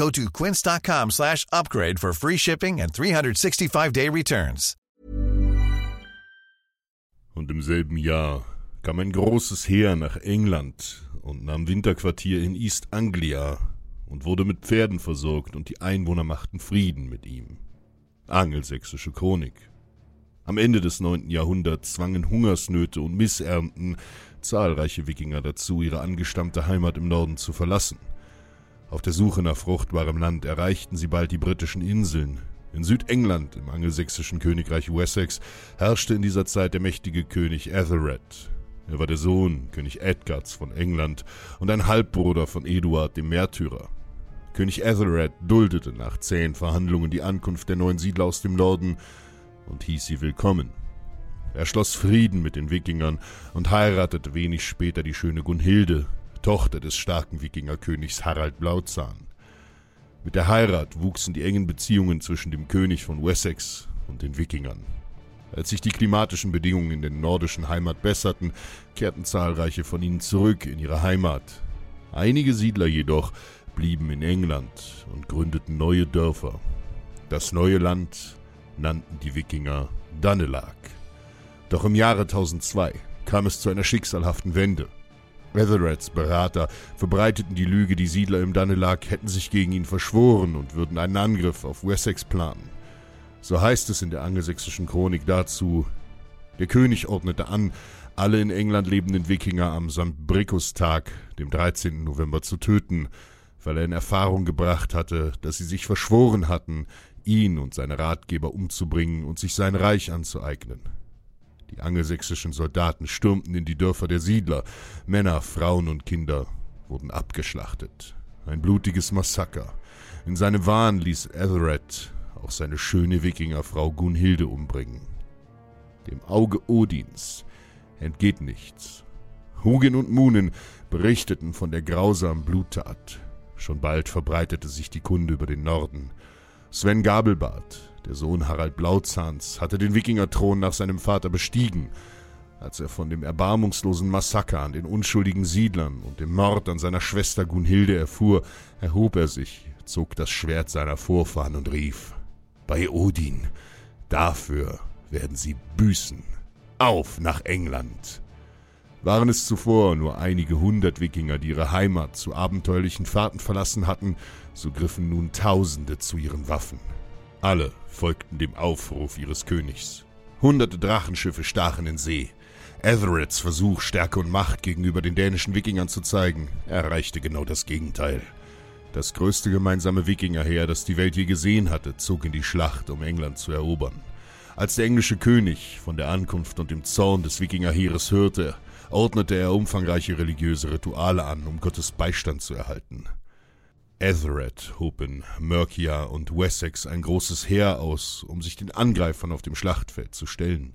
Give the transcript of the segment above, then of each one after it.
Go to quince.com slash upgrade for free shipping and 365-day returns. Und im selben Jahr kam ein großes Heer nach England und nahm Winterquartier in East Anglia und wurde mit Pferden versorgt und die Einwohner machten Frieden mit ihm. Angelsächsische Chronik. Am Ende des neunten Jahrhunderts zwangen Hungersnöte und Missernten zahlreiche Wikinger dazu, ihre angestammte Heimat im Norden zu verlassen. Auf der Suche nach fruchtbarem Land erreichten sie bald die britischen Inseln. In Südengland, im angelsächsischen Königreich Wessex, herrschte in dieser Zeit der mächtige König Ethelred. Er war der Sohn König Edgards von England und ein Halbbruder von Eduard dem Märtyrer. König Ethelred duldete nach zähen Verhandlungen die Ankunft der neuen Siedler aus dem Norden und hieß sie willkommen. Er schloss Frieden mit den Wikingern und heiratete wenig später die schöne Gunhilde, Tochter des starken Wikingerkönigs Harald Blauzahn. Mit der Heirat wuchsen die engen Beziehungen zwischen dem König von Wessex und den Wikingern. Als sich die klimatischen Bedingungen in der nordischen Heimat besserten, kehrten zahlreiche von ihnen zurück in ihre Heimat. Einige Siedler jedoch blieben in England und gründeten neue Dörfer. Das neue Land nannten die Wikinger Danelag. Doch im Jahre 1002 kam es zu einer schicksalhaften Wende. Ethelreds Berater verbreiteten die Lüge, die Siedler im Danelag hätten sich gegen ihn verschworen und würden einen Angriff auf Wessex planen. So heißt es in der angelsächsischen Chronik dazu, der König ordnete an, alle in England lebenden Wikinger am St. Bricus-Tag, dem 13. November, zu töten, weil er in Erfahrung gebracht hatte, dass sie sich verschworen hatten, ihn und seine Ratgeber umzubringen und sich sein Reich anzueignen. Die angelsächsischen Soldaten stürmten in die Dörfer der Siedler, Männer, Frauen und Kinder wurden abgeschlachtet. Ein blutiges Massaker. In seinem Wahn ließ Ethelred auch seine schöne Wikingerfrau Gunhilde umbringen. Dem Auge Odins entgeht nichts. Hugin und Munin berichteten von der grausamen Bluttat. Schon bald verbreitete sich die Kunde über den Norden. Sven Gabelbart, der Sohn Harald Blauzahns, hatte den Wikingerthron nach seinem Vater bestiegen. Als er von dem erbarmungslosen Massaker an den unschuldigen Siedlern und dem Mord an seiner Schwester Gunhilde erfuhr, erhob er sich, zog das Schwert seiner Vorfahren und rief: Bei Odin, dafür werden sie büßen. Auf nach England! Waren es zuvor nur einige hundert Wikinger, die ihre Heimat zu abenteuerlichen Fahrten verlassen hatten, so griffen nun Tausende zu ihren Waffen. Alle folgten dem Aufruf ihres Königs. Hunderte Drachenschiffe stachen in See. Ethelreds Versuch, Stärke und Macht gegenüber den dänischen Wikingern zu zeigen, erreichte genau das Gegenteil. Das größte gemeinsame Wikingerheer, das die Welt je gesehen hatte, zog in die Schlacht, um England zu erobern. Als der englische König von der Ankunft und dem Zorn des Wikingerheeres hörte, ordnete er umfangreiche religiöse Rituale an, um Gottes Beistand zu erhalten. Ethelred hob in Mercia und Wessex ein großes Heer aus, um sich den Angreifern auf dem Schlachtfeld zu stellen.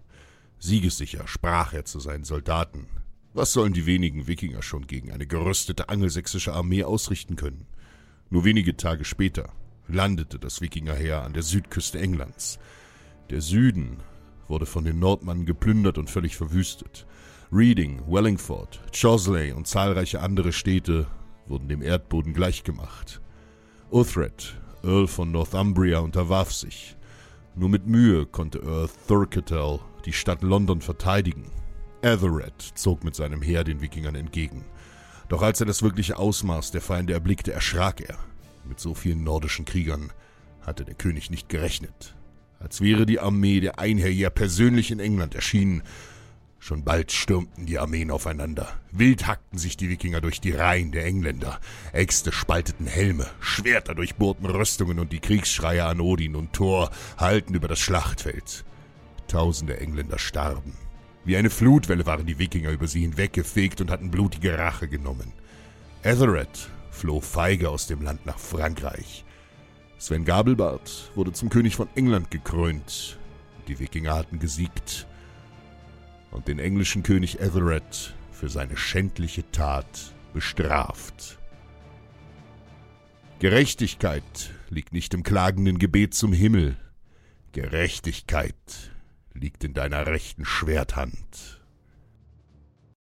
Siegessicher sprach er zu seinen Soldaten. Was sollen die wenigen Wikinger schon gegen eine gerüstete angelsächsische Armee ausrichten können? Nur wenige Tage später landete das Wikingerheer an der Südküste Englands. Der Süden wurde von den Nordmannen geplündert und völlig verwüstet. Reading, Wellingford, Chosley und zahlreiche andere Städte wurden dem Erdboden gleichgemacht. Uthred, Earl von Northumbria, unterwarf sich. Nur mit Mühe konnte Earl Thurketel die Stadt London verteidigen. Ethelred zog mit seinem Heer den Wikingern entgegen. Doch als er das wirkliche Ausmaß der Feinde erblickte, erschrak er. Mit so vielen nordischen Kriegern hatte der König nicht gerechnet. als wäre die Armee der Einherjer persönlich in England erschienen. Schon bald stürmten die Armeen aufeinander. Wild hackten sich die Wikinger durch die Reihen der Engländer. Äxte spalteten Helme, Schwerter durchbohrten Rüstungen und die Kriegsschreie an Odin und Thor hallten über das Schlachtfeld. Tausende Engländer starben. Wie eine Flutwelle waren die Wikinger über sie hinweggefegt und hatten blutige Rache genommen. Ethelred floh feige aus dem Land nach Frankreich. Sven Gabelbart wurde zum König von England gekrönt. Die Wikinger hatten gesiegt und den englischen König Ethelred für seine schändliche Tat bestraft. Gerechtigkeit liegt nicht im klagenden Gebet zum Himmel. Gerechtigkeit liegt in deiner rechten Schwerthand.